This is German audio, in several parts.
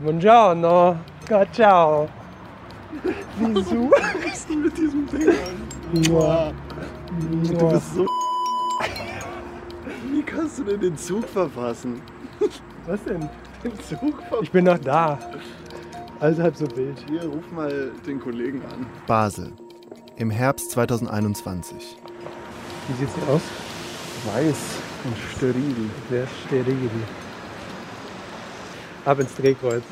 Buongiorno. Ciao. Wie suchst du mit diesem Ding an? Du bist so. Wie kannst du denn den Zug verfassen? Was denn? Den Zug verfassen? Ich bin noch da. Also halb so wild. Hier, ruf mal den Kollegen an. Basel. Im Herbst 2021. Wie sieht's hier aus? Weiß und steril. Sehr steril. Ab ins Drehkreuz.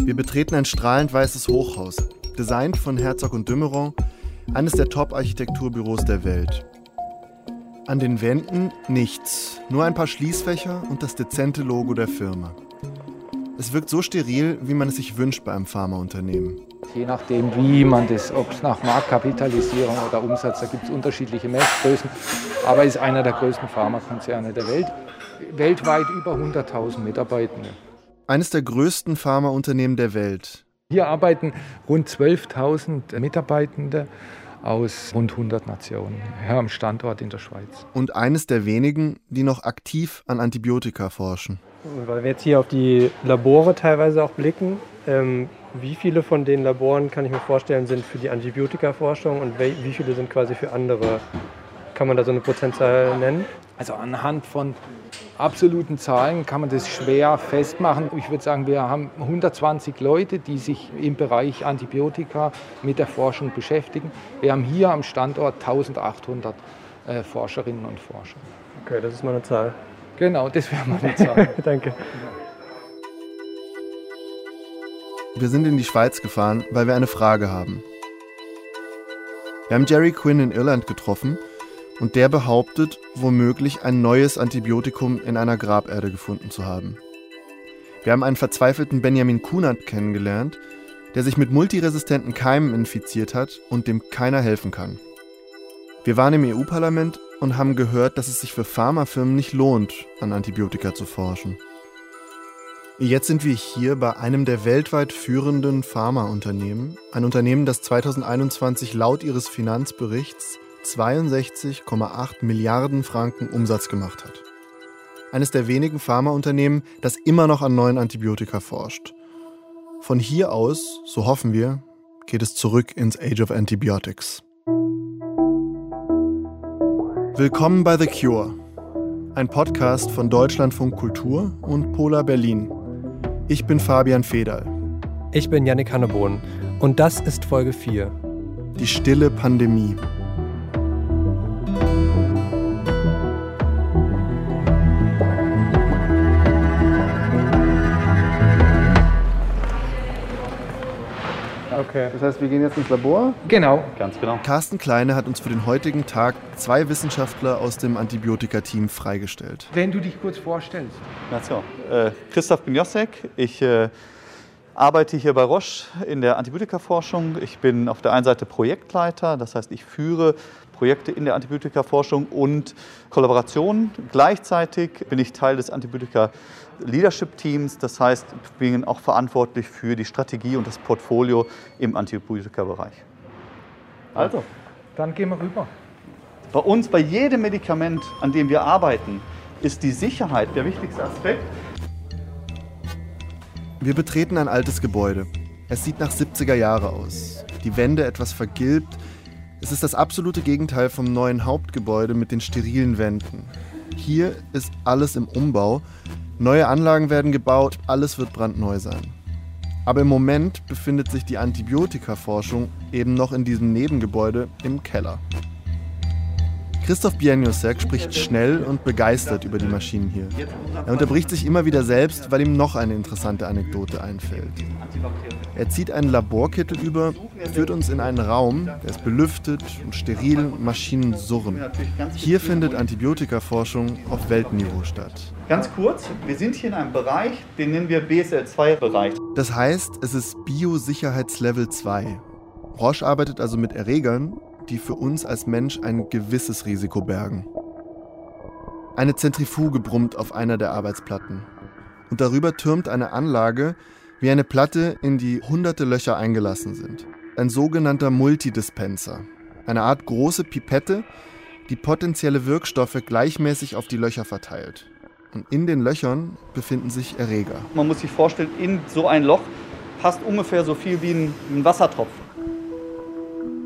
Wir betreten ein strahlend weißes Hochhaus, designt von Herzog und Dümmeron, eines der Top-Architekturbüros der Welt. An den Wänden nichts, nur ein paar Schließfächer und das dezente Logo der Firma. Es wirkt so steril, wie man es sich wünscht bei einem Pharmaunternehmen. Je nachdem, wie man das, ob es nach Marktkapitalisierung oder Umsatz, da gibt es unterschiedliche Messgrößen, aber ist einer der größten Pharmakonzerne der Welt. Weltweit über 100.000 Mitarbeitende. Eines der größten Pharmaunternehmen der Welt. Hier arbeiten rund 12.000 Mitarbeitende aus rund 100 Nationen, hier am Standort in der Schweiz. Und eines der wenigen, die noch aktiv an Antibiotika forschen. Weil wir jetzt hier auf die Labore teilweise auch blicken, ähm, wie viele von den Laboren, kann ich mir vorstellen, sind für die Antibiotikaforschung und wie viele sind quasi für andere? Kann man da so eine Prozentzahl nennen? Also anhand von absoluten Zahlen kann man das schwer festmachen. Ich würde sagen, wir haben 120 Leute, die sich im Bereich Antibiotika mit der Forschung beschäftigen. Wir haben hier am Standort 1800 äh, Forscherinnen und Forscher. Okay, das ist mal eine Zahl. Genau, das wäre mal eine Zahl. Danke. Wir sind in die Schweiz gefahren, weil wir eine Frage haben. Wir haben Jerry Quinn in Irland getroffen und der behauptet, womöglich ein neues Antibiotikum in einer Graberde gefunden zu haben. Wir haben einen verzweifelten Benjamin Kunert kennengelernt, der sich mit multiresistenten Keimen infiziert hat und dem keiner helfen kann. Wir waren im EU-Parlament und haben gehört, dass es sich für Pharmafirmen nicht lohnt, an Antibiotika zu forschen. Jetzt sind wir hier bei einem der weltweit führenden Pharmaunternehmen, ein Unternehmen, das 2021 laut ihres Finanzberichts 62,8 Milliarden Franken Umsatz gemacht hat. Eines der wenigen Pharmaunternehmen, das immer noch an neuen Antibiotika forscht. Von hier aus, so hoffen wir, geht es zurück ins Age of Antibiotics. Willkommen bei The Cure, ein Podcast von Deutschlandfunk Kultur und Polar Berlin. Ich bin Fabian Federl. Ich bin Yannick Hannebohn und das ist Folge 4. Die stille Pandemie. Okay. Das heißt, wir gehen jetzt ins Labor? Genau. Ganz genau. Carsten Kleine hat uns für den heutigen Tag zwei Wissenschaftler aus dem Antibiotika-Team freigestellt. Wenn du dich kurz vorstellst. Nation. Äh, Christoph Binjosek. Ich äh, arbeite hier bei Roche in der Antibiotikaforschung. Ich bin auf der einen Seite Projektleiter, das heißt, ich führe Projekte in der Antibiotikaforschung und Kollaboration. Gleichzeitig bin ich Teil des Antibiotika Leadership Teams, das heißt, ich bin auch verantwortlich für die Strategie und das Portfolio im Antibiotika-Bereich. Also, dann gehen wir rüber. Bei uns, bei jedem Medikament, an dem wir arbeiten, ist die Sicherheit der wichtigste Aspekt. Wir betreten ein altes Gebäude. Es sieht nach 70er Jahre aus. Die Wände etwas vergilbt. Es ist das absolute Gegenteil vom neuen Hauptgebäude mit den sterilen Wänden. Hier ist alles im Umbau. Neue Anlagen werden gebaut, alles wird brandneu sein. Aber im Moment befindet sich die Antibiotikaforschung eben noch in diesem Nebengebäude im Keller. Christoph Bieniosek spricht schnell und begeistert über die Maschinen hier. Er unterbricht sich immer wieder selbst, weil ihm noch eine interessante Anekdote einfällt. Er zieht einen Laborkittel über, führt uns in einen Raum, der ist belüftet und steril und Maschinen surren. Hier findet Antibiotikaforschung auf Weltniveau statt. Ganz kurz, wir sind hier in einem Bereich, den nennen wir BSL-2-Bereich. Das heißt, es ist Biosicherheitslevel 2. Roche arbeitet also mit Erregern, die für uns als Mensch ein gewisses Risiko bergen. Eine Zentrifuge brummt auf einer der Arbeitsplatten. Und darüber türmt eine Anlage, wie eine Platte, in die hunderte Löcher eingelassen sind. Ein sogenannter Multidispenser. Eine Art große Pipette, die potenzielle Wirkstoffe gleichmäßig auf die Löcher verteilt. Und in den Löchern befinden sich Erreger. Man muss sich vorstellen, in so ein Loch passt ungefähr so viel wie ein, ein Wassertropfen.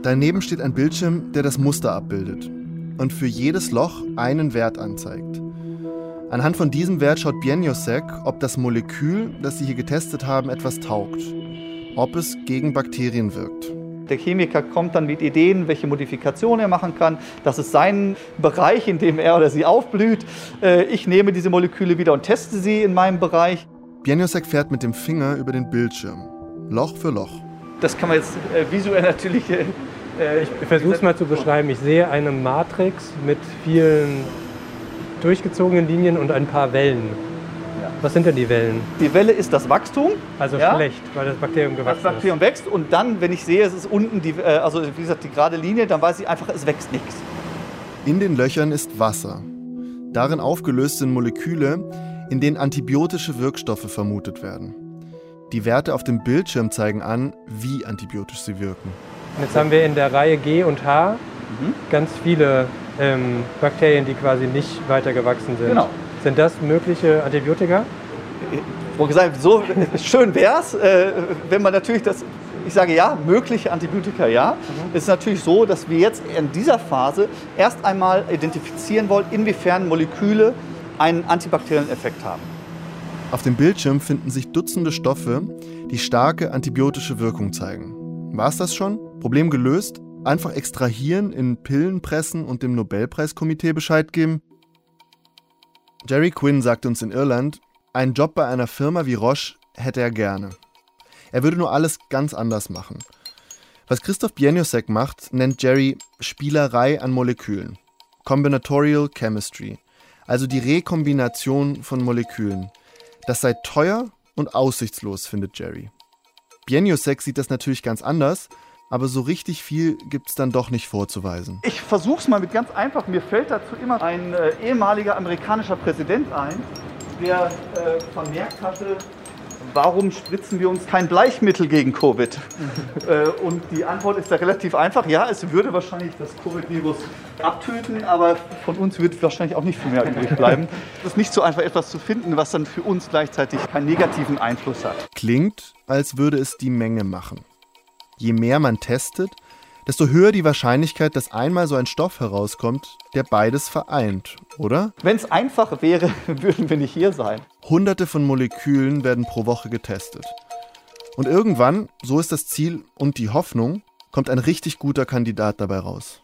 Daneben steht ein Bildschirm, der das Muster abbildet und für jedes Loch einen Wert anzeigt. Anhand von diesem Wert schaut Bieniosek, ob das Molekül, das sie hier getestet haben, etwas taugt, ob es gegen Bakterien wirkt. Der Chemiker kommt dann mit Ideen, welche Modifikationen er machen kann. Das ist sein Bereich, in dem er oder sie aufblüht. Äh, ich nehme diese Moleküle wieder und teste sie in meinem Bereich. Bieniosek fährt mit dem Finger über den Bildschirm, Loch für Loch. Das kann man jetzt äh, visuell natürlich. Äh, ich versuche es mal zu beschreiben. Ich sehe eine Matrix mit vielen durchgezogenen Linien und ein paar Wellen. Was sind denn die Wellen? Die Welle ist das Wachstum. Also ja? schlecht, weil das Bakterium gewachsen ist. Das Bakterium ist. wächst und dann, wenn ich sehe, es ist unten, die, äh, also wie gesagt, die gerade Linie, dann weiß ich einfach, es wächst nichts. In den Löchern ist Wasser. Darin aufgelöst sind Moleküle, in denen antibiotische Wirkstoffe vermutet werden. Die Werte auf dem Bildschirm zeigen an, wie antibiotisch sie wirken. Jetzt haben wir in der Reihe G und H mhm. ganz viele ähm, Bakterien, die quasi nicht weiter gewachsen sind. Genau. Sind das mögliche Antibiotika? Wo gesagt, so schön wäre es, äh, wenn man natürlich das, ich sage ja, mögliche Antibiotika ja. Mhm. Es ist natürlich so, dass wir jetzt in dieser Phase erst einmal identifizieren wollen, inwiefern Moleküle einen antibakteriellen Effekt haben. Auf dem Bildschirm finden sich Dutzende Stoffe, die starke antibiotische Wirkung zeigen. War es das schon? Problem gelöst? Einfach extrahieren, in Pillen pressen und dem Nobelpreiskomitee Bescheid geben? Jerry Quinn sagt uns in Irland, einen Job bei einer Firma wie Roche hätte er gerne. Er würde nur alles ganz anders machen. Was Christoph Bieniosek macht, nennt Jerry Spielerei an Molekülen. Combinatorial Chemistry. Also die Rekombination von Molekülen. Das sei teuer und aussichtslos, findet Jerry. Bieniosek sieht das natürlich ganz anders aber so richtig viel gibt es dann doch nicht vorzuweisen. Ich versuche es mal mit ganz einfach. Mir fällt dazu immer ein äh, ehemaliger amerikanischer Präsident ein, der äh, vermerkt hatte, warum spritzen wir uns kein Bleichmittel gegen Covid? äh, und die Antwort ist da relativ einfach. Ja, es würde wahrscheinlich das Covid-Virus abtöten, aber von uns wird wahrscheinlich auch nicht viel mehr übrig bleiben. Es ist nicht so einfach, etwas zu finden, was dann für uns gleichzeitig keinen negativen Einfluss hat. Klingt, als würde es die Menge machen je mehr man testet, desto höher die Wahrscheinlichkeit, dass einmal so ein Stoff herauskommt, der beides vereint, oder? Wenn es einfach wäre, würden wir nicht hier sein. Hunderte von Molekülen werden pro Woche getestet. Und irgendwann, so ist das Ziel und die Hoffnung, kommt ein richtig guter Kandidat dabei raus.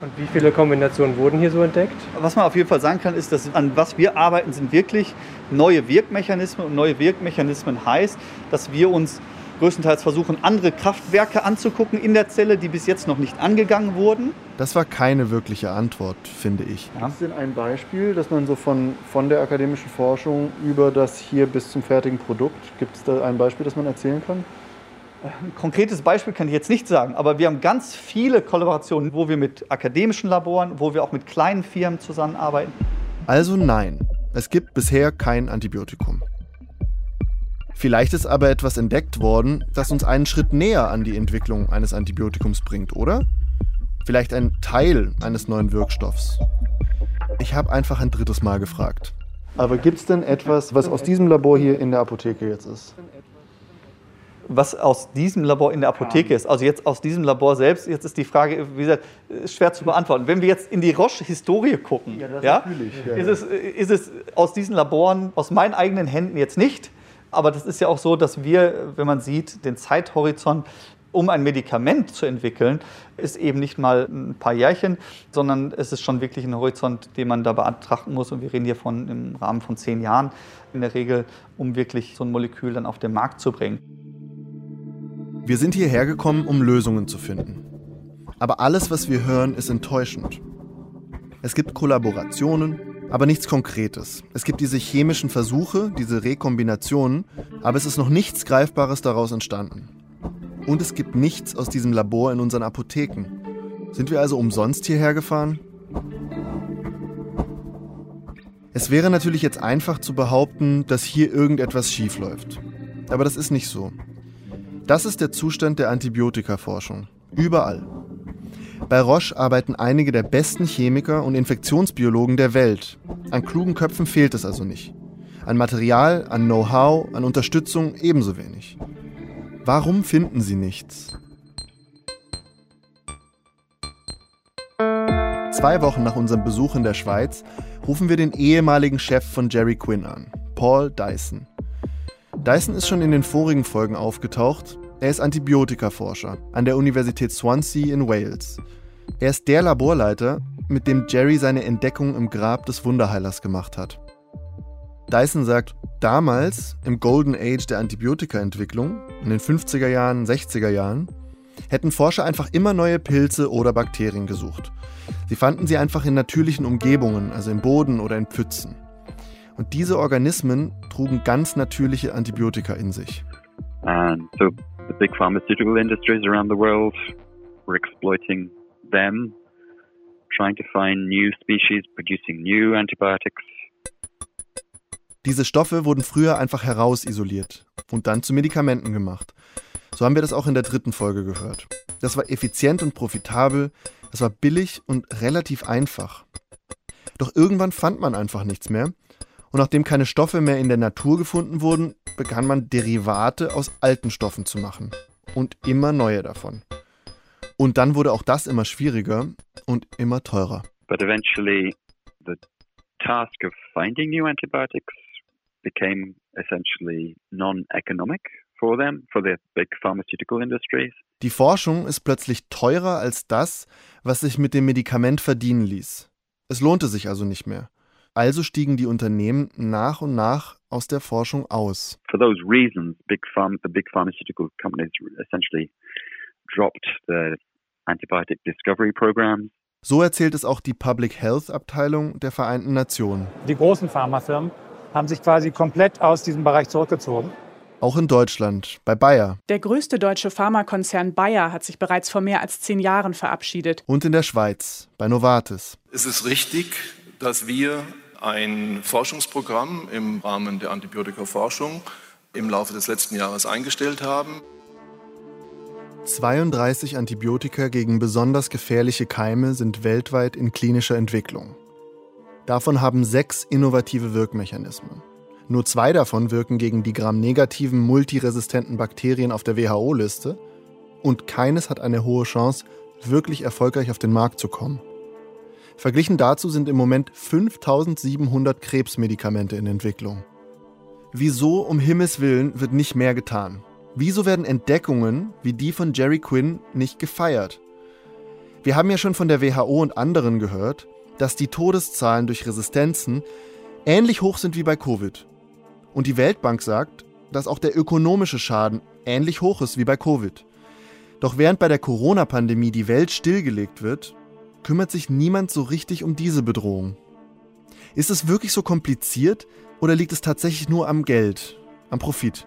Und wie viele Kombinationen wurden hier so entdeckt? Was man auf jeden Fall sagen kann, ist, dass an was wir arbeiten, sind wirklich neue Wirkmechanismen. Und neue Wirkmechanismen heißt, dass wir uns größtenteils versuchen, andere Kraftwerke anzugucken in der Zelle, die bis jetzt noch nicht angegangen wurden. Das war keine wirkliche Antwort, finde ich. Ja. Ist denn ein Beispiel, dass man so von, von der akademischen Forschung über das hier bis zum fertigen Produkt, gibt es da ein Beispiel, das man erzählen kann? Ein konkretes Beispiel kann ich jetzt nicht sagen, aber wir haben ganz viele Kollaborationen, wo wir mit akademischen Laboren, wo wir auch mit kleinen Firmen zusammenarbeiten. Also nein, es gibt bisher kein Antibiotikum. Vielleicht ist aber etwas entdeckt worden, das uns einen Schritt näher an die Entwicklung eines Antibiotikums bringt, oder? Vielleicht ein Teil eines neuen Wirkstoffs. Ich habe einfach ein drittes Mal gefragt. Aber gibt es denn etwas, was aus diesem Labor hier in der Apotheke jetzt ist? was aus diesem Labor in der Apotheke ist. Also jetzt aus diesem Labor selbst, jetzt ist die Frage, wie gesagt, schwer zu beantworten. Wenn wir jetzt in die Roche-Historie gucken, ja, ja, ja, ist, es, ist es aus diesen Laboren, aus meinen eigenen Händen jetzt nicht, aber das ist ja auch so, dass wir, wenn man sieht, den Zeithorizont, um ein Medikament zu entwickeln, ist eben nicht mal ein paar Jährchen, sondern es ist schon wirklich ein Horizont, den man da betrachten muss. Und wir reden hier von im Rahmen von zehn Jahren in der Regel, um wirklich so ein Molekül dann auf den Markt zu bringen. Wir sind hierher gekommen, um Lösungen zu finden. Aber alles, was wir hören, ist enttäuschend. Es gibt Kollaborationen, aber nichts Konkretes. Es gibt diese chemischen Versuche, diese Rekombinationen, aber es ist noch nichts Greifbares daraus entstanden. Und es gibt nichts aus diesem Labor in unseren Apotheken. Sind wir also umsonst hierher gefahren? Es wäre natürlich jetzt einfach zu behaupten, dass hier irgendetwas schiefläuft. Aber das ist nicht so. Das ist der Zustand der Antibiotikaforschung. Überall. Bei Roche arbeiten einige der besten Chemiker und Infektionsbiologen der Welt. An klugen Köpfen fehlt es also nicht. An Material, an Know-how, an Unterstützung ebenso wenig. Warum finden sie nichts? Zwei Wochen nach unserem Besuch in der Schweiz rufen wir den ehemaligen Chef von Jerry Quinn an, Paul Dyson. Dyson ist schon in den vorigen Folgen aufgetaucht. Er ist Antibiotikaforscher an der Universität Swansea in Wales. Er ist der Laborleiter, mit dem Jerry seine Entdeckung im Grab des Wunderheilers gemacht hat. Dyson sagt, damals, im Golden Age der Antibiotikaentwicklung, in den 50er Jahren, 60er Jahren, hätten Forscher einfach immer neue Pilze oder Bakterien gesucht. Sie fanden sie einfach in natürlichen Umgebungen, also im Boden oder in Pfützen. Und diese Organismen trugen ganz natürliche Antibiotika in sich. And so the big pharmaceutical industries around the world were exploiting them, trying to find new species, producing new antibiotics. Diese Stoffe wurden früher einfach herausisoliert und dann zu Medikamenten gemacht. So haben wir das auch in der dritten Folge gehört. Das war effizient und profitabel, das war billig und relativ einfach. Doch irgendwann fand man einfach nichts mehr. Und nachdem keine Stoffe mehr in der Natur gefunden wurden, begann man Derivate aus alten Stoffen zu machen. Und immer neue davon. Und dann wurde auch das immer schwieriger und immer teurer. But eventually the task of finding new antibiotics became essentially non-economic for them, for the big pharmaceutical industries. Die Forschung ist plötzlich teurer als das, was sich mit dem Medikament verdienen ließ. Es lohnte sich also nicht mehr. Also stiegen die Unternehmen nach und nach aus der Forschung aus. For those reasons, big pharma, the big pharmaceutical companies essentially dropped the antibiotic discovery programs. So erzählt es auch die Public Health Abteilung der Vereinten Nationen. Die großen Pharmafirmen haben sich quasi komplett aus diesem Bereich zurückgezogen. Auch in Deutschland, bei Bayer. Der größte deutsche Pharmakonzern Bayer hat sich bereits vor mehr als zehn Jahren verabschiedet. Und in der Schweiz, bei Novartis. Es ist richtig, dass wir ein Forschungsprogramm im Rahmen der Antibiotikaforschung im Laufe des letzten Jahres eingestellt haben. 32 Antibiotika gegen besonders gefährliche Keime sind weltweit in klinischer Entwicklung. Davon haben sechs innovative Wirkmechanismen. Nur zwei davon wirken gegen die gramnegativen multiresistenten Bakterien auf der WHO-Liste und keines hat eine hohe Chance, wirklich erfolgreich auf den Markt zu kommen. Verglichen dazu sind im Moment 5700 Krebsmedikamente in Entwicklung. Wieso um Himmels willen wird nicht mehr getan? Wieso werden Entdeckungen wie die von Jerry Quinn nicht gefeiert? Wir haben ja schon von der WHO und anderen gehört, dass die Todeszahlen durch Resistenzen ähnlich hoch sind wie bei Covid. Und die Weltbank sagt, dass auch der ökonomische Schaden ähnlich hoch ist wie bei Covid. Doch während bei der Corona-Pandemie die Welt stillgelegt wird, kümmert sich niemand so richtig um diese Bedrohung. Ist es wirklich so kompliziert oder liegt es tatsächlich nur am Geld, am Profit?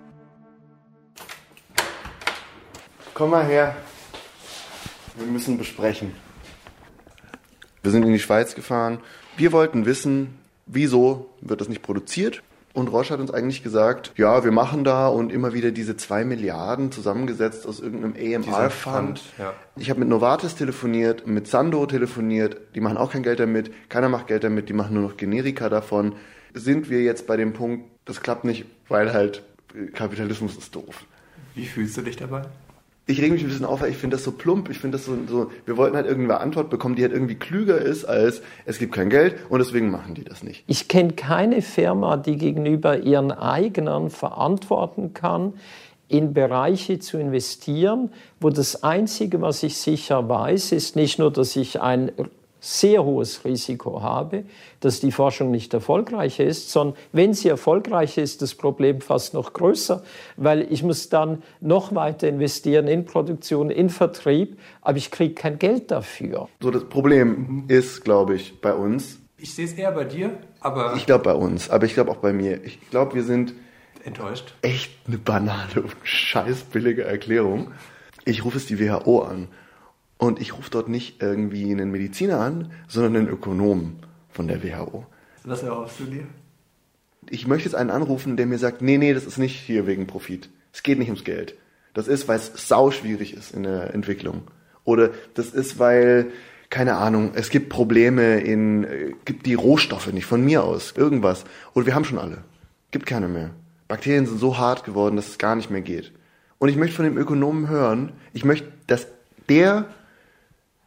Komm mal her. Wir müssen besprechen. Wir sind in die Schweiz gefahren. Wir wollten wissen, wieso wird das nicht produziert? Und Roche hat uns eigentlich gesagt, ja, wir machen da und immer wieder diese zwei Milliarden zusammengesetzt aus irgendeinem AMR-Fund. Ja. Ich habe mit Novartis telefoniert, mit Sando telefoniert, die machen auch kein Geld damit, keiner macht Geld damit, die machen nur noch Generika davon. Sind wir jetzt bei dem Punkt, das klappt nicht, weil halt Kapitalismus ist doof. Wie fühlst du dich dabei? Ich reg mich ein bisschen auf, weil ich finde das so plump. Ich finde das so, so, wir wollten halt irgendeine Antwort bekommen, die halt irgendwie klüger ist als es gibt kein Geld und deswegen machen die das nicht. Ich kenne keine Firma, die gegenüber ihren Eignern verantworten kann, in Bereiche zu investieren, wo das Einzige, was ich sicher weiß, ist nicht nur, dass ich ein sehr hohes Risiko habe, dass die Forschung nicht erfolgreich ist, sondern wenn sie erfolgreich ist, das Problem fast noch größer, weil ich muss dann noch weiter investieren in Produktion, in Vertrieb, aber ich kriege kein Geld dafür. So das Problem ist, glaube ich, bei uns. Ich sehe es eher bei dir, aber Ich glaube bei uns, aber ich glaube auch bei mir. Ich glaube, wir sind enttäuscht. echt eine banale und scheiß billige Erklärung. Ich rufe es die WHO an. Und ich rufe dort nicht irgendwie einen Mediziner an, sondern einen Ökonomen von der WHO. Was erhoffst du dir? Ich möchte jetzt einen anrufen, der mir sagt, nee, nee, das ist nicht hier wegen Profit. Es geht nicht ums Geld. Das ist, weil es sau schwierig ist in der Entwicklung. Oder das ist, weil, keine Ahnung, es gibt Probleme in, äh, gibt die Rohstoffe nicht von mir aus, irgendwas. Oder wir haben schon alle. Gibt keine mehr. Bakterien sind so hart geworden, dass es gar nicht mehr geht. Und ich möchte von dem Ökonomen hören, ich möchte, dass der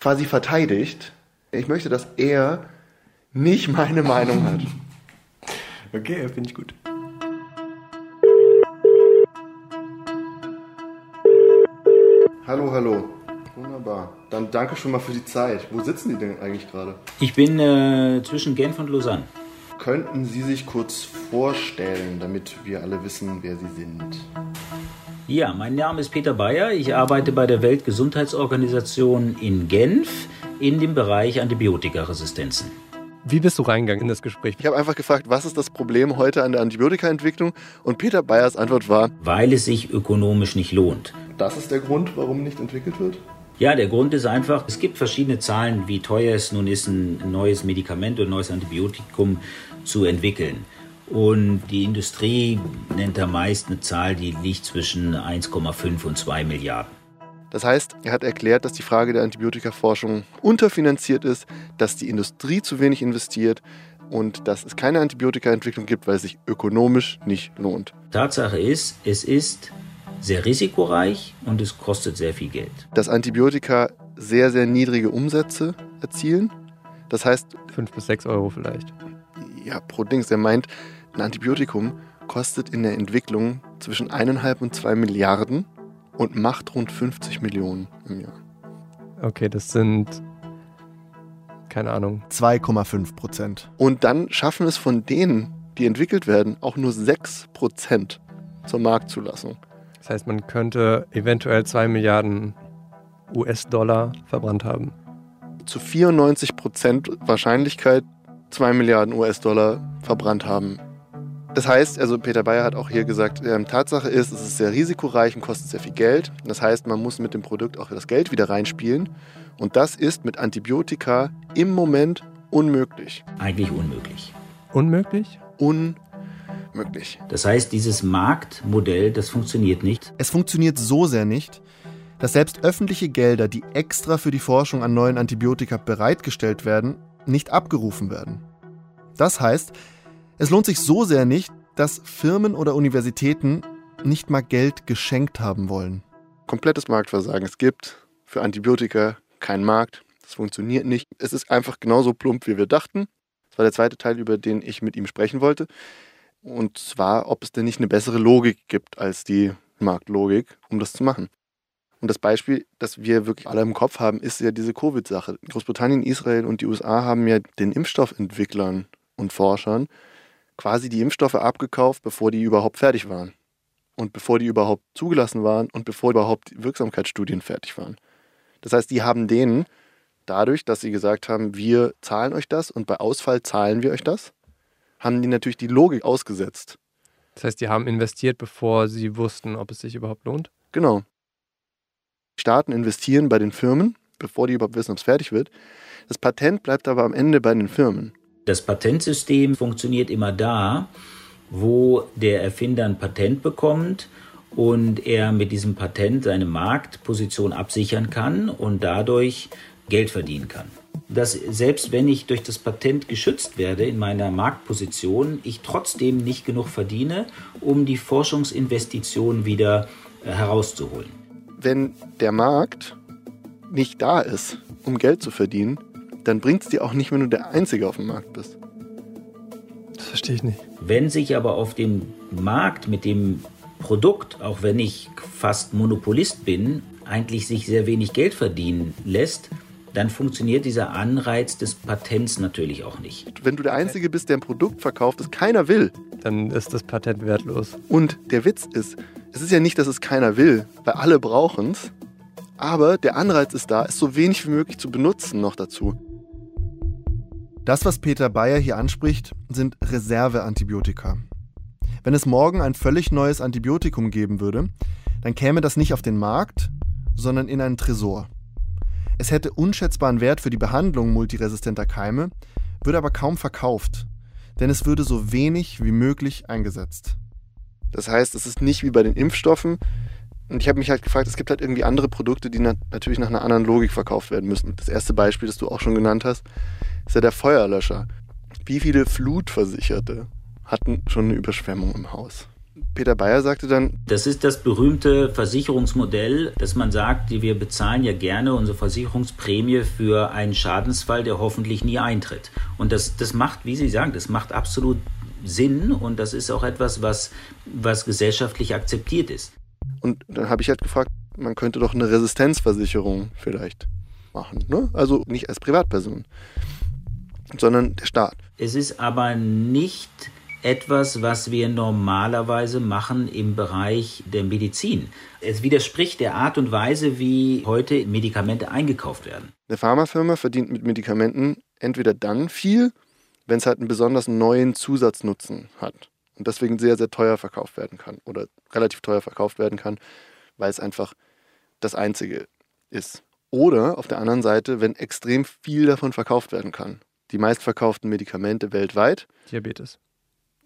quasi verteidigt, ich möchte, dass er nicht meine Meinung hat. Okay, finde ich gut. Hallo, hallo. Wunderbar. Dann danke schon mal für die Zeit. Wo sitzen die denn eigentlich gerade? Ich bin äh, zwischen Genf und Lausanne. Könnten Sie sich kurz vorstellen, damit wir alle wissen, wer Sie sind? Ja, mein Name ist Peter Bayer. Ich arbeite bei der Weltgesundheitsorganisation in Genf in dem Bereich Antibiotikaresistenzen. Wie bist du reingegangen in das Gespräch? Ich habe einfach gefragt, was ist das Problem heute an der Antibiotikaentwicklung? Und Peter Bayers Antwort war, weil es sich ökonomisch nicht lohnt. Das ist der Grund, warum nicht entwickelt wird? Ja, der Grund ist einfach, es gibt verschiedene Zahlen, wie teuer es nun ist, ein neues Medikament oder ein neues Antibiotikum zu entwickeln. Und die Industrie nennt da meist eine Zahl, die liegt zwischen 1,5 und 2 Milliarden. Das heißt, er hat erklärt, dass die Frage der Antibiotikaforschung unterfinanziert ist, dass die Industrie zu wenig investiert und dass es keine Antibiotikaentwicklung gibt, weil es sich ökonomisch nicht lohnt. Tatsache ist, es ist sehr risikoreich und es kostet sehr viel Geld. Dass Antibiotika sehr, sehr niedrige Umsätze erzielen. Das heißt. Fünf bis sechs Euro vielleicht. Ja, pro Dings. Er meint, ein Antibiotikum kostet in der Entwicklung zwischen eineinhalb und zwei Milliarden und macht rund 50 Millionen im Jahr. Okay, das sind keine Ahnung. 2,5 Prozent. Und dann schaffen es von denen, die entwickelt werden, auch nur 6 Prozent zur Marktzulassung. Das heißt, man könnte eventuell 2 Milliarden US-Dollar verbrannt haben. Zu 94 Prozent Wahrscheinlichkeit 2 Milliarden US-Dollar verbrannt haben. Das heißt, also Peter Bayer hat auch hier gesagt, ähm, Tatsache ist, es ist sehr risikoreich und kostet sehr viel Geld. Das heißt, man muss mit dem Produkt auch das Geld wieder reinspielen. Und das ist mit Antibiotika im Moment unmöglich. Eigentlich unmöglich. Unmöglich? Unmöglich. Das heißt, dieses Marktmodell, das funktioniert nicht. Es funktioniert so sehr nicht, dass selbst öffentliche Gelder, die extra für die Forschung an neuen Antibiotika bereitgestellt werden, nicht abgerufen werden. Das heißt, es lohnt sich so sehr nicht, dass Firmen oder Universitäten nicht mal Geld geschenkt haben wollen. Komplettes Marktversagen. Es gibt für Antibiotika keinen Markt. Das funktioniert nicht. Es ist einfach genauso plump, wie wir dachten. Das war der zweite Teil, über den ich mit ihm sprechen wollte. Und zwar, ob es denn nicht eine bessere Logik gibt als die Marktlogik, um das zu machen. Und das Beispiel, das wir wirklich alle im Kopf haben, ist ja diese Covid-Sache. Großbritannien, Israel und die USA haben ja den Impfstoffentwicklern und Forschern quasi die Impfstoffe abgekauft, bevor die überhaupt fertig waren. Und bevor die überhaupt zugelassen waren und bevor überhaupt die Wirksamkeitsstudien fertig waren. Das heißt, die haben denen dadurch, dass sie gesagt haben, wir zahlen euch das und bei Ausfall zahlen wir euch das, haben die natürlich die Logik ausgesetzt. Das heißt, die haben investiert, bevor sie wussten, ob es sich überhaupt lohnt? Genau. Staaten investieren bei den Firmen, bevor die überhaupt wissen, ob es fertig wird. Das Patent bleibt aber am Ende bei den Firmen. Das Patentsystem funktioniert immer da, wo der Erfinder ein Patent bekommt und er mit diesem Patent seine Marktposition absichern kann und dadurch Geld verdienen kann. Dass selbst wenn ich durch das Patent geschützt werde in meiner Marktposition, ich trotzdem nicht genug verdiene, um die Forschungsinvestitionen wieder äh, herauszuholen. Wenn der Markt nicht da ist, um Geld zu verdienen, dann bringt es dir auch nicht, wenn du der Einzige auf dem Markt bist. Das verstehe ich nicht. Wenn sich aber auf dem Markt mit dem Produkt, auch wenn ich fast Monopolist bin, eigentlich sich sehr wenig Geld verdienen lässt, dann funktioniert dieser Anreiz des Patents natürlich auch nicht. Wenn du der Einzige bist, der ein Produkt verkauft, das keiner will, dann ist das Patent wertlos. Und der Witz ist, es ist ja nicht, dass es keiner will, weil alle brauchen es, aber der Anreiz ist da, es so wenig wie möglich zu benutzen noch dazu. Das, was Peter Bayer hier anspricht, sind Reserveantibiotika. Wenn es morgen ein völlig neues Antibiotikum geben würde, dann käme das nicht auf den Markt, sondern in einen Tresor. Es hätte unschätzbaren Wert für die Behandlung multiresistenter Keime, würde aber kaum verkauft, denn es würde so wenig wie möglich eingesetzt. Das heißt, es ist nicht wie bei den Impfstoffen, Und ich habe mich halt gefragt, es gibt halt irgendwie andere Produkte, die nat natürlich nach einer anderen Logik verkauft werden müssen. Das erste Beispiel, das du auch schon genannt hast, ist ja der Feuerlöscher. Wie viele Flutversicherte hatten schon eine Überschwemmung im Haus? Peter Bayer sagte dann, das ist das berühmte Versicherungsmodell, dass man sagt, wir bezahlen ja gerne unsere Versicherungsprämie für einen Schadensfall, der hoffentlich nie eintritt. Und das, das macht, wie Sie sagen, das macht absolut Sinn und das ist auch etwas, was, was gesellschaftlich akzeptiert ist. Und dann habe ich halt gefragt, man könnte doch eine Resistenzversicherung vielleicht machen. Ne? Also nicht als Privatperson, sondern der Staat. Es ist aber nicht etwas, was wir normalerweise machen im Bereich der Medizin. Es widerspricht der Art und Weise, wie heute Medikamente eingekauft werden. Eine Pharmafirma verdient mit Medikamenten entweder dann viel, wenn es halt einen besonders neuen Zusatznutzen hat und deswegen sehr, sehr teuer verkauft werden kann oder relativ teuer verkauft werden kann, weil es einfach das Einzige ist. Oder auf der anderen Seite, wenn extrem viel davon verkauft werden kann. Die meistverkauften Medikamente weltweit. Diabetes.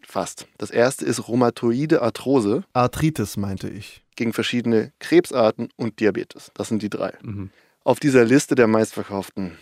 Fast. Das erste ist Rheumatoide Arthrose. Arthritis meinte ich. Gegen verschiedene Krebsarten und Diabetes. Das sind die drei. Mhm. Auf dieser Liste der meistverkauften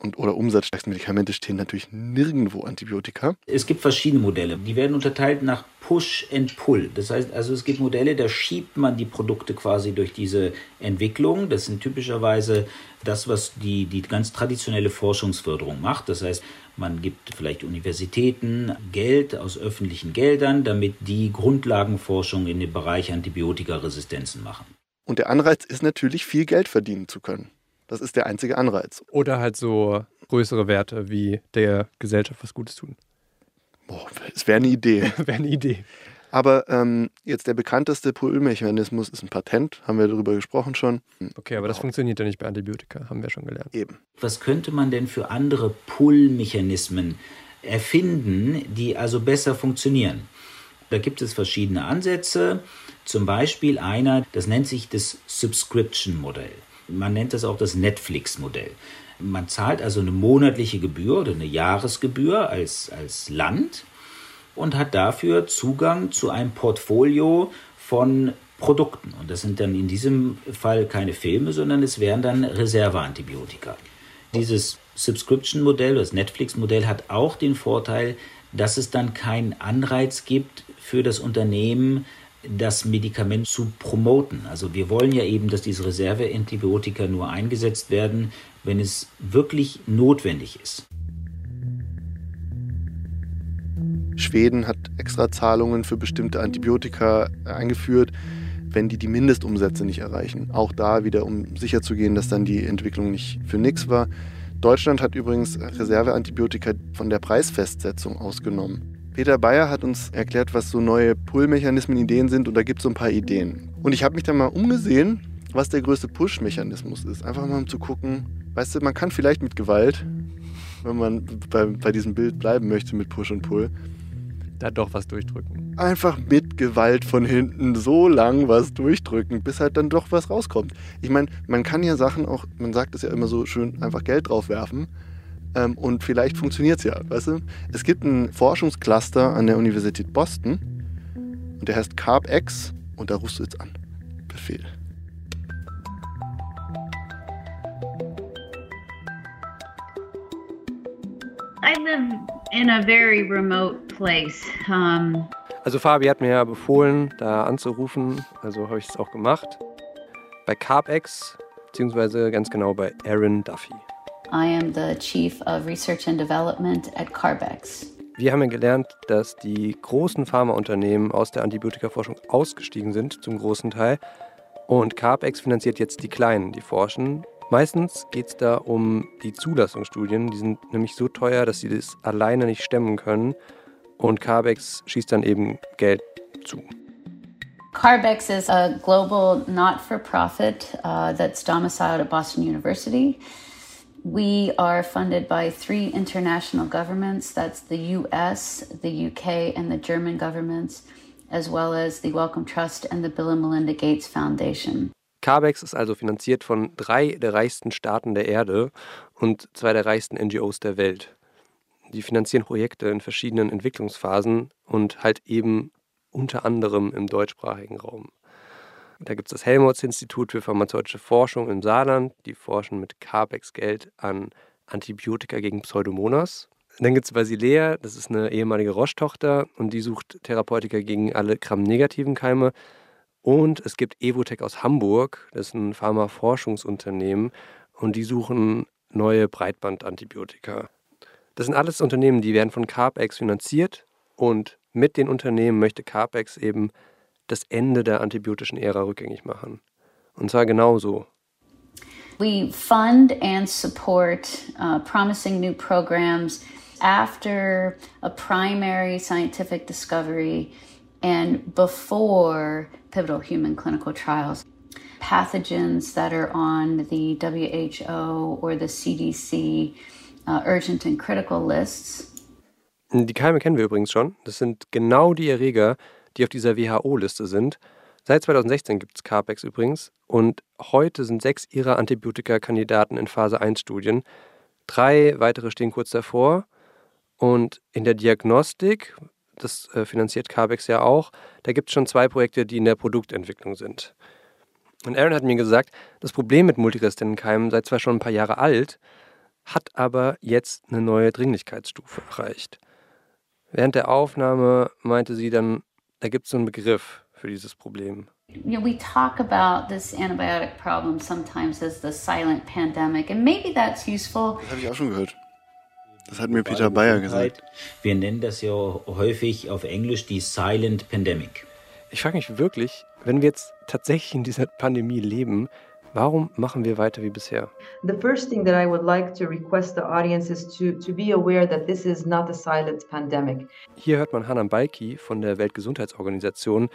und, oder umsatzstärksten Medikamente stehen natürlich nirgendwo Antibiotika. Es gibt verschiedene Modelle. Die werden unterteilt nach Push and Pull. Das heißt also, es gibt Modelle, da schiebt man die Produkte quasi durch diese Entwicklung. Das sind typischerweise das, was die, die ganz traditionelle Forschungsförderung macht. Das heißt, man gibt vielleicht Universitäten Geld aus öffentlichen Geldern, damit die Grundlagenforschung in dem Bereich Antibiotikaresistenzen machen. Und der Anreiz ist natürlich, viel Geld verdienen zu können. Das ist der einzige Anreiz. Oder halt so größere Werte wie der Gesellschaft was Gutes tun. Boah, es wäre eine Idee. wäre eine Idee. Aber ähm, jetzt der bekannteste Pull-Mechanismus ist ein Patent, haben wir darüber gesprochen schon. Okay, aber das funktioniert ja nicht bei Antibiotika, haben wir schon gelernt. Eben. Was könnte man denn für andere Pull-Mechanismen erfinden, die also besser funktionieren? Da gibt es verschiedene Ansätze. Zum Beispiel einer, das nennt sich das Subscription-Modell. Man nennt das auch das Netflix-Modell. Man zahlt also eine monatliche Gebühr oder eine Jahresgebühr als, als Land und hat dafür Zugang zu einem Portfolio von Produkten. Und das sind dann in diesem Fall keine Filme, sondern es wären dann Reserveantibiotika. Dieses Subscription-Modell, das Netflix-Modell hat auch den Vorteil, dass es dann keinen Anreiz gibt für das Unternehmen, das Medikament zu promoten. Also wir wollen ja eben, dass diese Reserveantibiotika nur eingesetzt werden, wenn es wirklich notwendig ist. Schweden hat extra Zahlungen für bestimmte Antibiotika eingeführt, wenn die die Mindestumsätze nicht erreichen. Auch da wieder, um sicherzugehen, dass dann die Entwicklung nicht für nichts war. Deutschland hat übrigens Reserveantibiotika von der Preisfestsetzung ausgenommen. Peter Bayer hat uns erklärt, was so neue Pull-Mechanismen, Ideen sind und da gibt es so ein paar Ideen. Und ich habe mich dann mal umgesehen, was der größte Push-Mechanismus ist. Einfach mal um zu gucken, weißt du, man kann vielleicht mit Gewalt, wenn man bei, bei diesem Bild bleiben möchte mit Push und Pull, da doch was durchdrücken. Einfach mit Gewalt von hinten so lang was durchdrücken, bis halt dann doch was rauskommt. Ich meine, man kann ja Sachen auch, man sagt es ja immer so schön, einfach Geld drauf werfen. Ähm, und vielleicht funktioniert es ja, weißt du? Es gibt einen Forschungscluster an der Universität Boston und der heißt CARB-X und da rufst du jetzt an. Befehl. I live in a very remote place. Um, also Fabi hat mir ja befohlen, da anzurufen, also habe ich es auch gemacht. Bei CARB-X, beziehungsweise ganz genau bei Aaron Duffy. I am the Chief of Research and Development at Carbex. Wir haben ja gelernt, dass die großen Pharmaunternehmen aus der Antibiotikaforschung ausgestiegen sind, zum großen Teil. Und Carbex finanziert jetzt die Kleinen, die forschen. Meistens geht es da um die Zulassungsstudien. Die sind nämlich so teuer, dass sie das alleine nicht stemmen können. Und Carbex schießt dann eben Geld zu. Carbex is a global not-for-profit uh, that's domiciled at Boston University. We are funded by three international governments that's the US, the UK, and the German governments, as well as the Wellcome Trust and the Bill and Melinda Gates Foundation. CARBEX ist also finanziert von drei der reichsten Staaten der Erde und zwei der reichsten NGOs der Welt. Die finanzieren Projekte in verschiedenen Entwicklungsphasen und halt eben unter anderem im deutschsprachigen Raum. Da gibt es das Helmholtz-Institut für pharmazeutische Forschung im Saarland. Die forschen mit CARBEX-Geld an Antibiotika gegen Pseudomonas. Dann gibt es Basilea, das ist eine ehemalige Roche-Tochter und die sucht Therapeutika gegen alle Gram-negativen Keime. Und es gibt Evotec aus Hamburg, das ist ein Pharmaforschungsunternehmen und die suchen neue Breitbandantibiotika. Das sind alles Unternehmen, die werden von CarpX finanziert und mit den Unternehmen möchte CarpX eben das Ende der antibiotischen Ära rückgängig machen. Und zwar genauso. We fund and support uh, promising new programs after a primary scientific discovery and before pivotal human clinical trials. Pathogens that are on the WHO or the CDC uh, urgent and critical lists. Die Keime kennen wir übrigens schon. Das sind genau die Erreger, die auf dieser WHO-Liste sind. Seit 2016 gibt es CARPEX übrigens und heute sind sechs ihrer Antibiotika-Kandidaten in Phase 1-Studien. Drei weitere stehen kurz davor. Und in der Diagnostik, das äh, finanziert CARBEX ja auch, da gibt es schon zwei Projekte, die in der Produktentwicklung sind. Und Aaron hat mir gesagt, das Problem mit multiresistenten Keimen sei zwar schon ein paar Jahre alt, hat aber jetzt eine neue Dringlichkeitsstufe erreicht. Während der Aufnahme meinte sie dann, da gibt es so einen Begriff für dieses Problem. You know, we talk about this antibiotic problem sometimes as the silent pandemic, and maybe that's useful. Das habe ich auch schon gehört. Das hat mir Peter Bayer gesagt. Wir nennen das ja häufig auf Englisch die Silent Pandemic. Ich frage mich wirklich, wenn wir jetzt tatsächlich in dieser Pandemie leben, warum machen wir weiter wie bisher? The first thing that I would like to request the audience is to, to be aware that this is not a silent pandemic. Hier hört man Hanan Balki von der Weltgesundheitsorganisation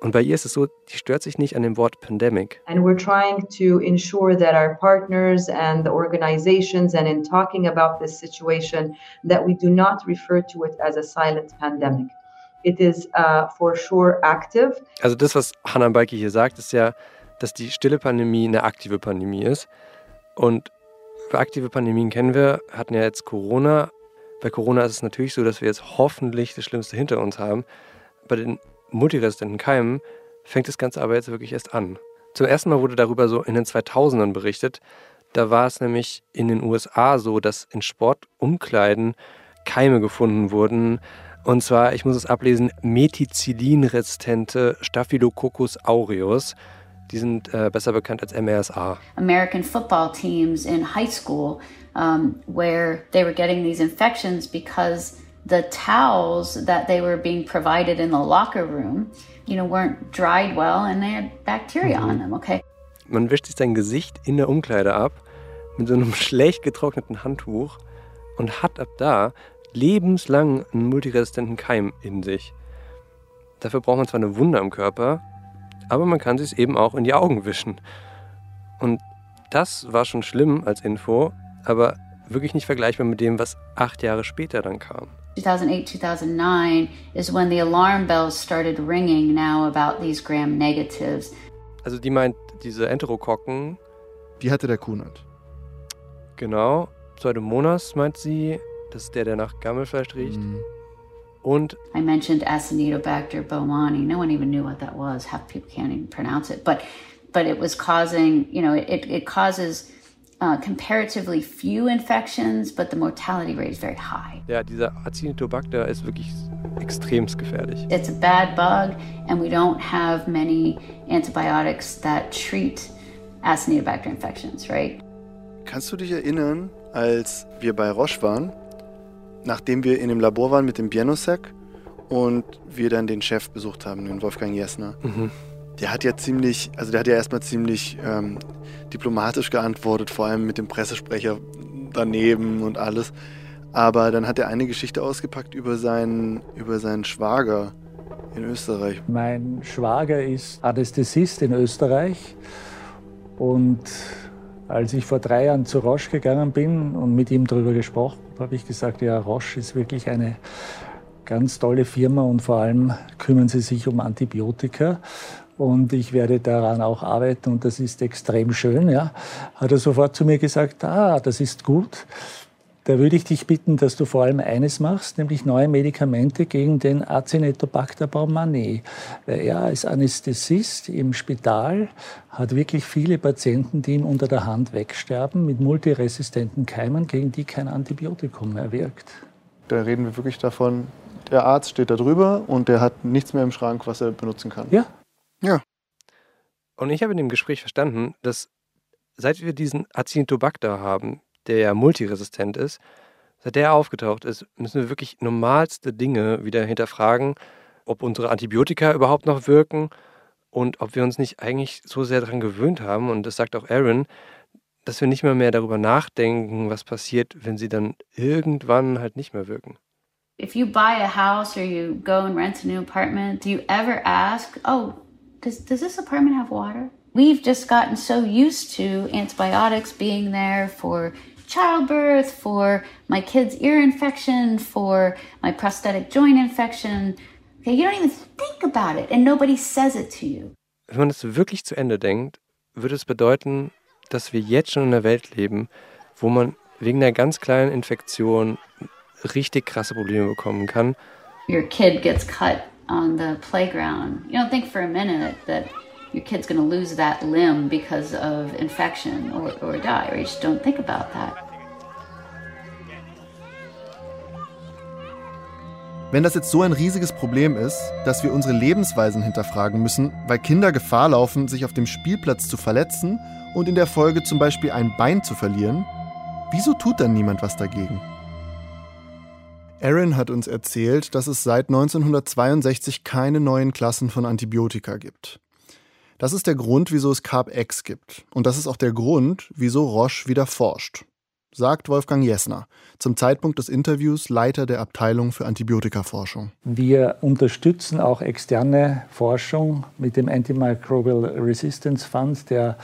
und bei ihr ist es so, die stört sich nicht an dem Wort Pandemic. And we're trying to ensure that our partners and the organizations and in talking about this situation that we do not refer to it as a silent pandemic. It is uh, for sure active. Also das, was Hanan Balki hier sagt, ist ja, dass die stille Pandemie eine aktive Pandemie ist. Und aktive Pandemien kennen wir, hatten ja jetzt Corona. Bei Corona ist es natürlich so, dass wir jetzt hoffentlich das Schlimmste hinter uns haben. Bei den multiresistenten Keimen fängt das Ganze aber jetzt wirklich erst an. Zum ersten Mal wurde darüber so in den 2000ern berichtet. Da war es nämlich in den USA so, dass in Sportumkleiden Keime gefunden wurden. Und zwar, ich muss es ablesen, Methicillin-resistente Staphylococcus aureus. Die sind äh, besser bekannt als MRSA. American football teams in high school um, where they were getting these infections because the towels that they were being provided in the locker room, you know, weren't dried well and they had bacteria mhm. on them, okay? Man wischt sich sein Gesicht in der Umkleide ab mit so einem schlecht getrockneten Handtuch und hat ab da lebenslang einen multiresistenten Keim in sich. Dafür braucht man zwar eine Wunde am Körper, aber man kann sich eben auch in die Augen wischen. Und das war schon schlimm als Info, aber wirklich nicht vergleichbar mit dem, was acht Jahre später dann kam. 2008, 2009 is when the alarm bells started ringing now about these gram negatives. Also die meint diese Enterokokken. Die hatte der Kunert. Genau. Pseudomonas meint sie. Das ist der, der nach Gammelfleisch riecht. Mm. Und I mentioned Acinetobacter baumannii. No one even knew what that was. Half people can't even pronounce it. But but it was causing, you know, it, it causes uh, comparatively few infections, but the mortality rate is very high. Ja, dieser Acinetobacter ist wirklich extremst gefährlich. It's a bad bug, and we don't have many antibiotics that treat Acinetobacter infections, right? Kannst du dich erinnern, als wir bei Roche waren, nachdem wir in dem Labor waren mit dem Bienocek und wir dann den Chef besucht haben, den Wolfgang Jessner? Mhm. Der hat ja ziemlich, also der hat ja erstmal ziemlich ähm, diplomatisch geantwortet, vor allem mit dem Pressesprecher daneben und alles. Aber dann hat er eine Geschichte ausgepackt über seinen, über seinen Schwager in Österreich. Mein Schwager ist Anästhesist in Österreich und als ich vor drei Jahren zu Roche gegangen bin und mit ihm darüber gesprochen habe, ich gesagt, ja, Roche ist wirklich eine ganz tolle Firma und vor allem kümmern sie sich um Antibiotika und ich werde daran auch arbeiten und das ist extrem schön. Ja. Hat er sofort zu mir gesagt, ah, das ist gut. Da würde ich dich bitten, dass du vor allem eines machst, nämlich neue Medikamente gegen den Acinetobacter baumannii. Er als Anästhesist im Spital hat wirklich viele Patienten, die ihm unter der Hand wegsterben mit multiresistenten Keimen, gegen die kein Antibiotikum mehr wirkt. Da reden wir wirklich davon, der Arzt steht da drüber und der hat nichts mehr im Schrank, was er benutzen kann. Ja. Ja. Und ich habe in dem Gespräch verstanden, dass seit wir diesen Acinetobacter haben, der ja multiresistent ist, seit der aufgetaucht ist, müssen wir wirklich normalste Dinge wieder hinterfragen, ob unsere Antibiotika überhaupt noch wirken und ob wir uns nicht eigentlich so sehr daran gewöhnt haben, und das sagt auch Aaron, dass wir nicht mehr mehr darüber nachdenken, was passiert, wenn sie dann irgendwann halt nicht mehr wirken. If you buy a house or you go and rent a new apartment, do you ever ask, oh, does, does this apartment have water? We've just gotten so used to antibiotics being there for childbirth, for my kid's ear infection, for my prosthetic joint infection. Okay, you don't even think about it and nobody says it to you. Wenn man das wirklich zu Ende denkt, würde es bedeuten, dass wir jetzt schon in einer Welt leben, wo man wegen einer ganz kleinen Infektion richtig krasse Probleme bekommen kann. Your kid gets cut on the playground. You don't think for a minute that your kid's going lose that limb because of infection or, or die, or you just don't think about that. Wenn das jetzt so ein riesiges Problem ist, dass wir unsere Lebensweisen hinterfragen müssen, weil Kinder Gefahr laufen, sich auf dem Spielplatz zu verletzen und in der Folge zum Beispiel ein Bein zu verlieren, wieso tut dann niemand was dagegen? Aaron hat uns erzählt, dass es seit 1962 keine neuen Klassen von Antibiotika gibt. Das ist der Grund, wieso es Carb-X gibt. Und das ist auch der Grund, wieso Roche wieder forscht sagt Wolfgang Jessner, zum Zeitpunkt des Interviews Leiter der Abteilung für Antibiotikaforschung. Wir unterstützen auch externe Forschung mit dem Antimicrobial Resistance Fund, der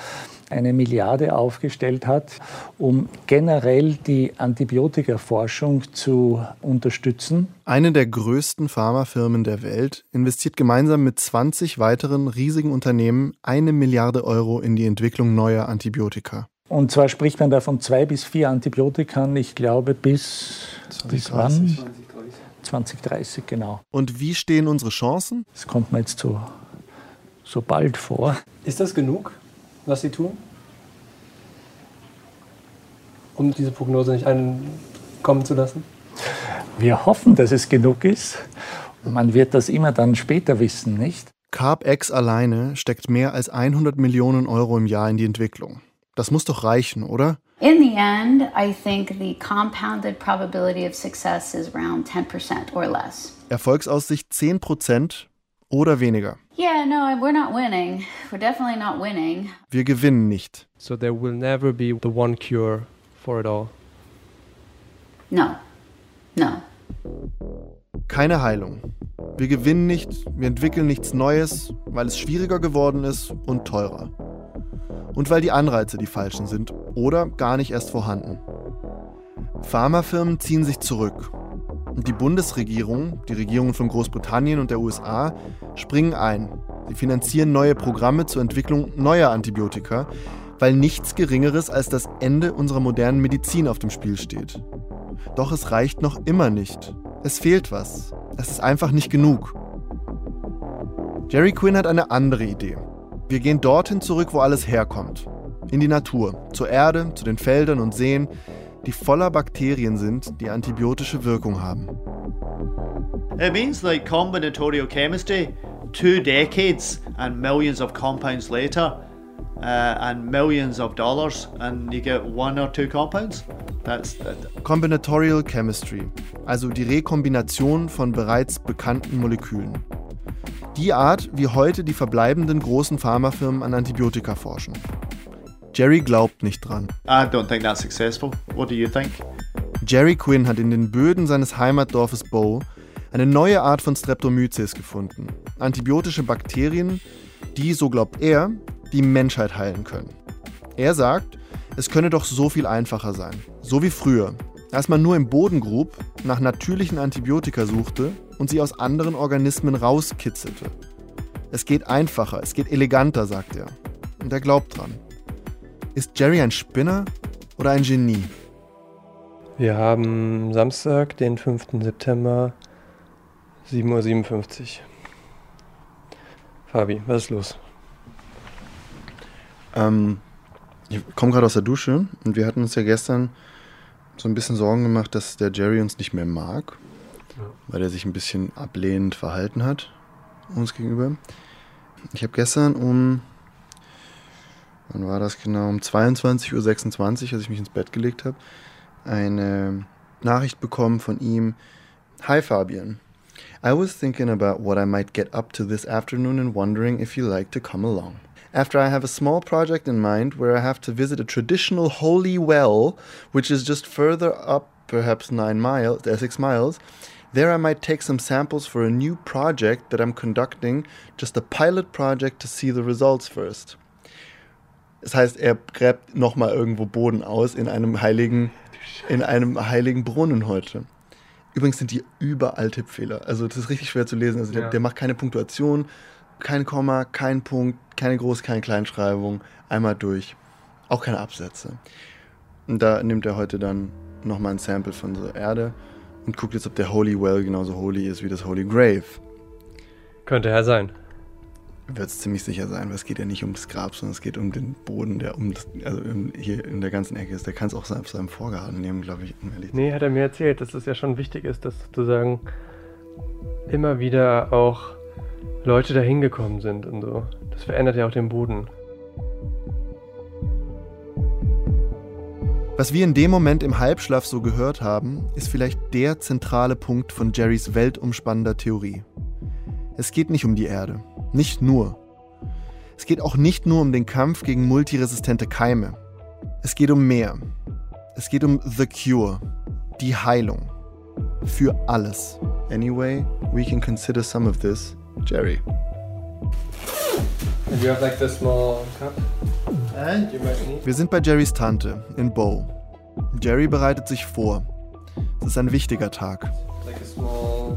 eine Milliarde aufgestellt hat, um generell die Antibiotikaforschung zu unterstützen. Eine der größten Pharmafirmen der Welt investiert gemeinsam mit 20 weiteren riesigen Unternehmen eine Milliarde Euro in die Entwicklung neuer Antibiotika. Und zwar spricht man da von zwei bis vier Antibiotika, ich glaube, bis, 2030. bis wann? 2030, genau. Und wie stehen unsere Chancen? Das kommt mir jetzt so, so bald vor. Ist das genug, was Sie tun? Um diese Prognose nicht einkommen zu lassen? Wir hoffen, dass es genug ist. Man wird das immer dann später wissen, nicht? CarpX alleine steckt mehr als 100 Millionen Euro im Jahr in die Entwicklung. Das muss doch reichen, oder? In the end, I think the compounded probability of success is around 10% or less. Erfolgsaussicht 10% oder weniger. Yeah, no, we're not winning. We're definitely not winning. Wir gewinnen nicht. So there will never be the one cure for it all. No. No. Keine Heilung. Wir gewinnen nicht, wir entwickeln nichts Neues, weil es schwieriger geworden ist und teurer und weil die Anreize die falschen sind oder gar nicht erst vorhanden. Pharmafirmen ziehen sich zurück und die Bundesregierung, die Regierungen von Großbritannien und der USA springen ein. Sie finanzieren neue Programme zur Entwicklung neuer Antibiotika, weil nichts Geringeres als das Ende unserer modernen Medizin auf dem Spiel steht. Doch es reicht noch immer nicht. Es fehlt was. Es ist einfach nicht genug. Jerry Quinn hat eine andere Idee. Wir gehen dorthin zurück, wo alles herkommt. In die Natur, zur Erde, zu den Feldern und Seen, die voller Bakterien sind, die antibiotische Wirkung haben. It means like combinatorial chemistry, two decades and millions of compounds later, uh, and millions of dollars, and you get one or two compounds. That's that. Combinatorial Chemistry, also die Rekombination von bereits bekannten Molekülen. Die Art, wie heute die verbleibenden großen Pharmafirmen an Antibiotika forschen. Jerry glaubt nicht dran. I don't think that's successful. What do you think? Jerry Quinn hat in den Böden seines Heimatdorfes Bow eine neue Art von Streptomyces gefunden. Antibiotische Bakterien, die, so glaubt er, die Menschheit heilen können. Er sagt, es könne doch so viel einfacher sein. So wie früher, als man nur im Boden grub, nach natürlichen Antibiotika suchte und sie aus anderen Organismen rauskitzelte. Es geht einfacher, es geht eleganter, sagt er. Und er glaubt dran. Ist Jerry ein Spinner oder ein Genie? Wir haben Samstag, den 5. September, 7.57 Uhr. Fabi, was ist los? Ähm, ich komme gerade aus der Dusche und wir hatten uns ja gestern so ein bisschen Sorgen gemacht, dass der Jerry uns nicht mehr mag, weil er sich ein bisschen ablehnend verhalten hat uns gegenüber. Ich habe gestern um, wann war das genau, um 22.26 Uhr, als ich mich ins Bett gelegt habe, eine Nachricht bekommen von ihm. Hi Fabian. I was thinking about what I might get up to this afternoon and wondering if you like to come along. after I have a small project in mind where I have to visit a traditional holy well, which is just further up, perhaps nine miles, uh, six miles. There I might take some samples for a new project that I'm conducting, just a pilot project to see the results first. Das heißt, er gräbt nochmal irgendwo Boden aus in einem heiligen, in einem heiligen Brunnen heute. Übrigens sind die überall Tippfehler. Also das ist richtig schwer zu lesen. Also der, ja. der macht keine Punktuation, kein Komma, kein Punkt, keine Groß-, keine Kleinschreibung, einmal durch. Auch keine Absätze. Und da nimmt er heute dann nochmal ein Sample von der Erde und guckt jetzt, ob der Holy Well genauso holy ist wie das Holy Grave. Könnte er sein. Wird es ziemlich sicher sein, weil es geht ja nicht ums Grab, sondern es geht um den Boden, der um das, also hier in der ganzen Ecke ist. Der kann es auch auf seinem Vorgarten nehmen, glaube ich. Nee, hat er mir erzählt, dass es ja schon wichtig ist, dass sozusagen immer wieder auch Leute da hingekommen sind und so. Das verändert ja auch den Boden. Was wir in dem Moment im Halbschlaf so gehört haben, ist vielleicht der zentrale Punkt von Jerrys weltumspannender Theorie. Es geht nicht um die Erde, nicht nur. Es geht auch nicht nur um den Kampf gegen multiresistente Keime. Es geht um mehr. Es geht um The Cure, die Heilung. Für alles. Anyway, we can consider some of this Jerry. And you have like the small cup? Wir sind bei Jerrys Tante in Bow. Jerry bereitet sich vor. Es ist ein wichtiger Tag. Like a small.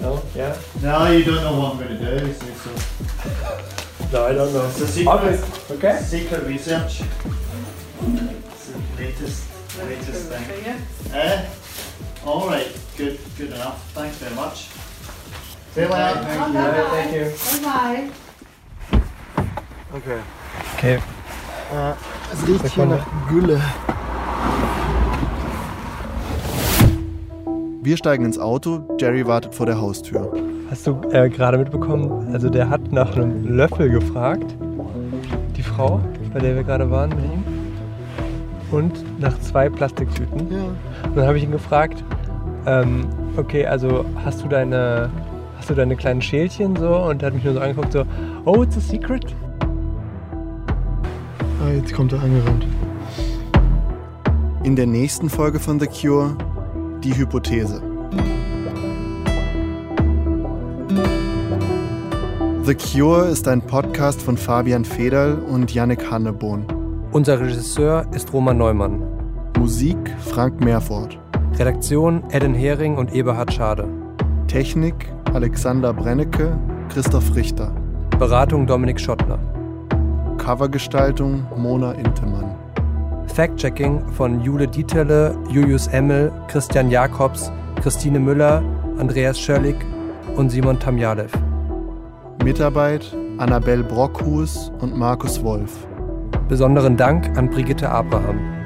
No? Yeah? No, you don't know what I'm going to do. So, so. No, I don't know. It's a secret, okay. secret research. It's the latest, latest thing. Eh? All right. Good. Good enough. Thanks very much. See you later. Thank you. Thank you. Bye. Okay. Okay. Äh, es riecht hier nach Gülle. Wir steigen ins Auto, Jerry wartet vor der Haustür. Hast du äh, gerade mitbekommen, also der hat nach einem Löffel gefragt, die Frau, bei der wir gerade waren mit ihm, und nach zwei Plastiktüten. Ja. Und dann habe ich ihn gefragt, ähm, okay, also hast du deine hast du deine kleinen Schälchen so und er hat mich nur so angeguckt so, oh, it's a secret. Ah, jetzt kommt er angerannt. In der nächsten Folge von The Cure die Hypothese. The Cure ist ein Podcast von Fabian Federl und Yannick Hannebohn. Unser Regisseur ist Roman Neumann. Musik Frank Meerfort. Redaktion Eden Hering und Eberhard Schade. Technik Alexander Brennecke, Christoph Richter. Beratung Dominik Schottner. Covergestaltung Mona Intemann. Fact-Checking von Jule Dieterle, Julius Emmel, Christian Jakobs, Christine Müller, Andreas Schörlig und Simon Tamjalev. Mitarbeit Annabel Brockhus und Markus Wolf. Besonderen Dank an Brigitte Abraham.